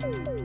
Música say.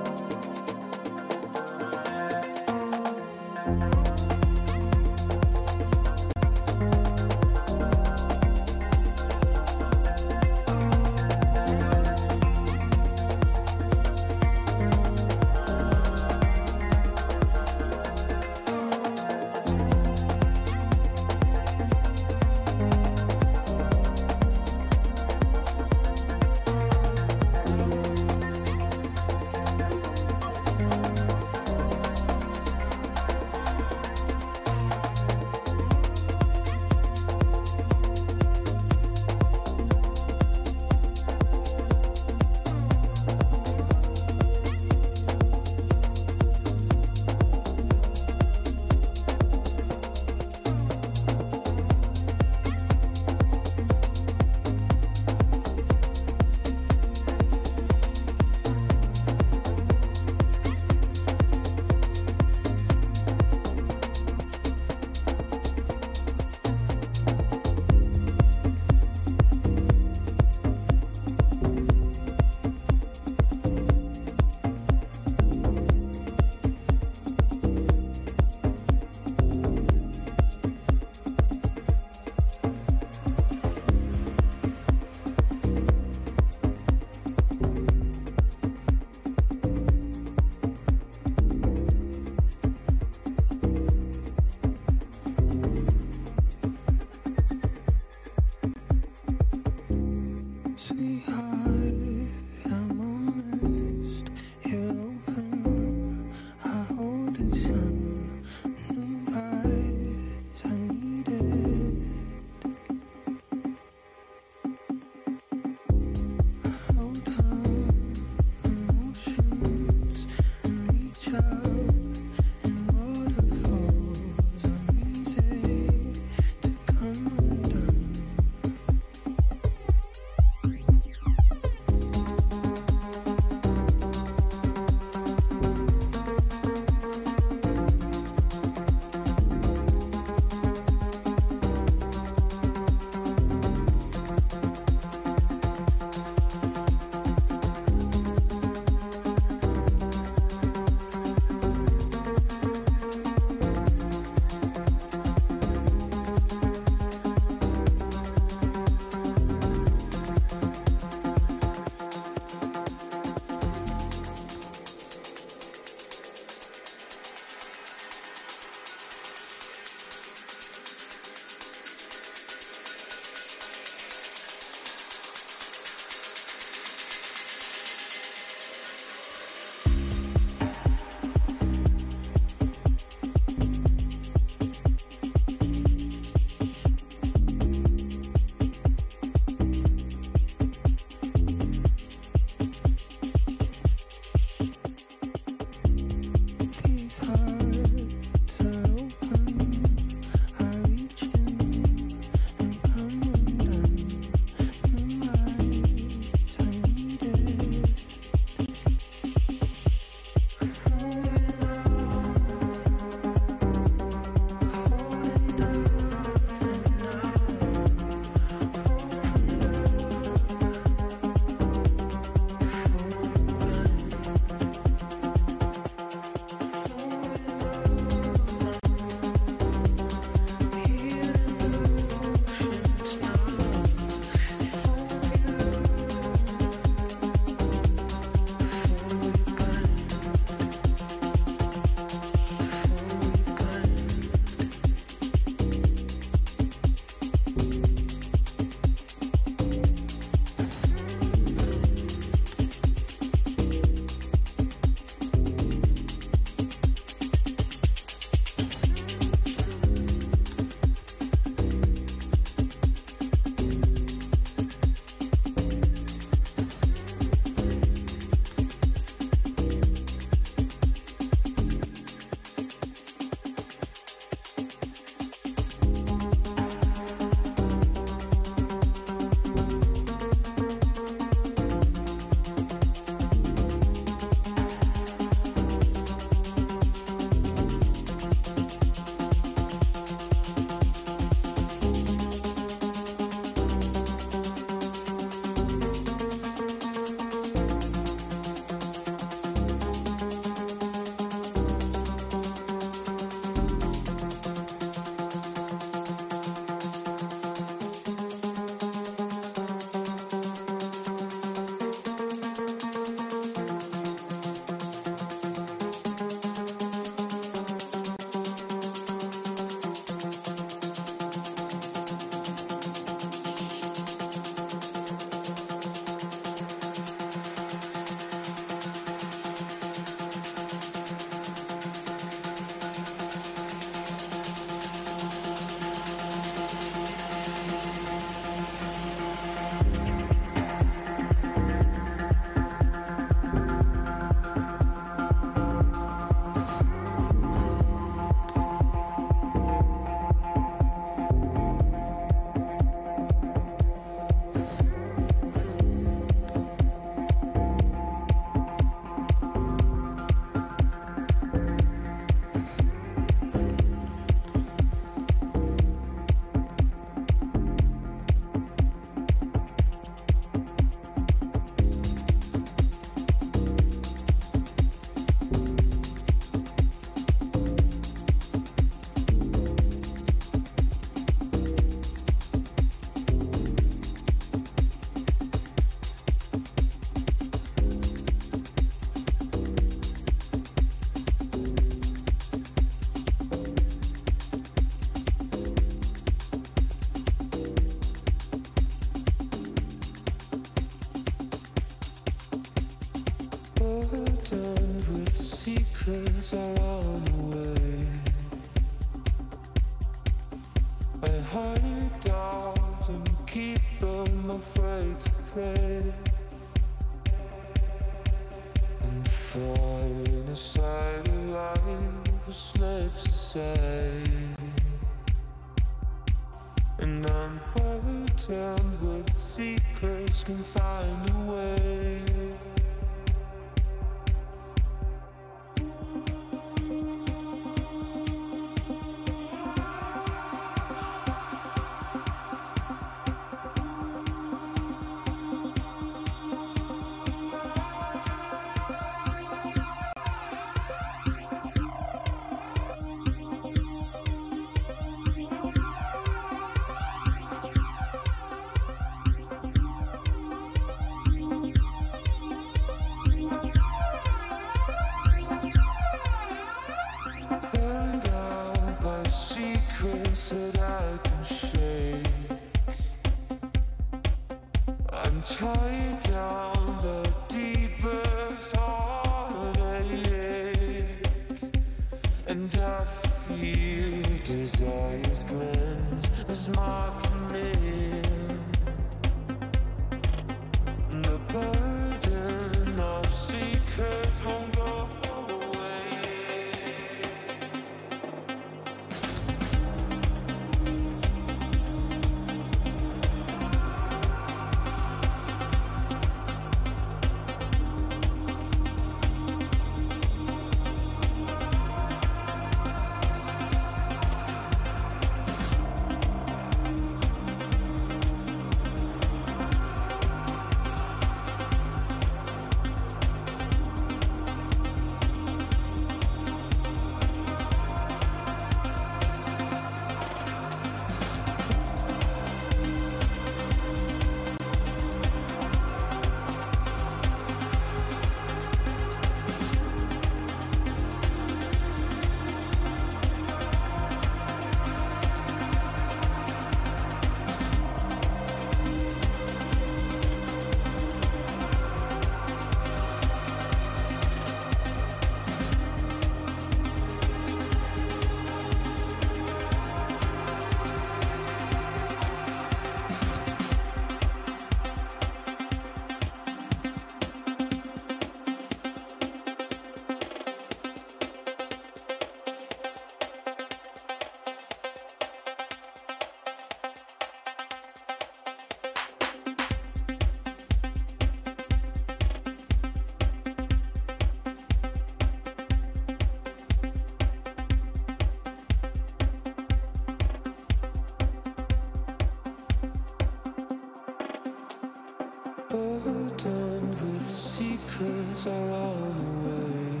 Burdened with secrets I run away.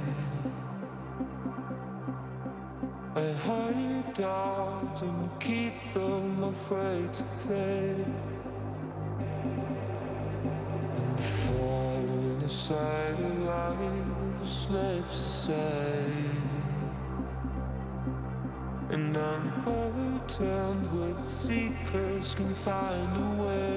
I hide out and keep them afraid to play. And the fire inside of life slips aside. And I'm burdened with seekers can find a way.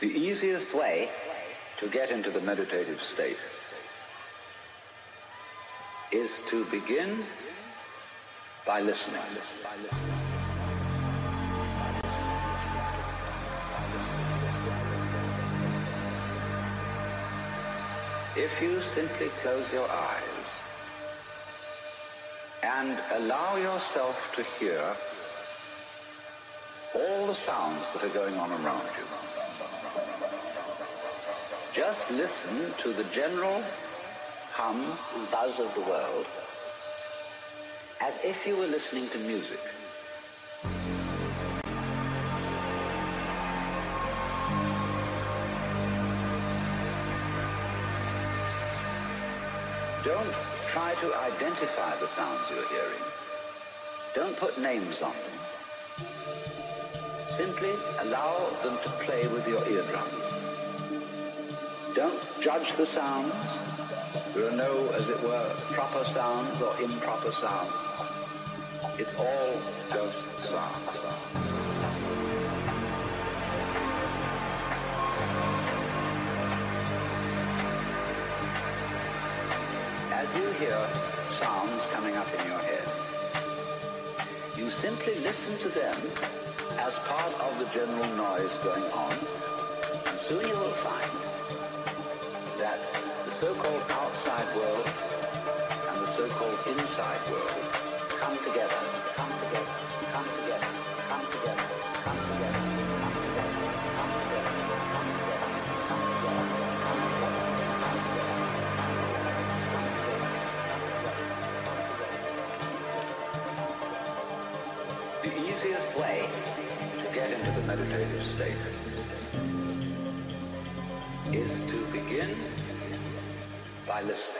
The easiest way to get into the meditative state is to begin by listening. If you simply close your eyes and allow yourself to hear all the sounds that are going on around you, just listen to the general hum and buzz of the world as if you were listening to music. Don't try to identify the sounds you're hearing. Don't put names on them. Simply allow them to play with your eardrums. Don't judge the sounds. There are no, as it were, proper sounds or improper sounds. It's all just sound. As you hear sounds coming up in your head, you simply listen to them as part of the general noise going on, and soon you will find that the so-called outside world and the so-called inside world come together, come together, come together, come together, come together. The easiest way to get into the meditative state is to begin by listening.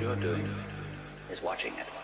you're doing is watching it.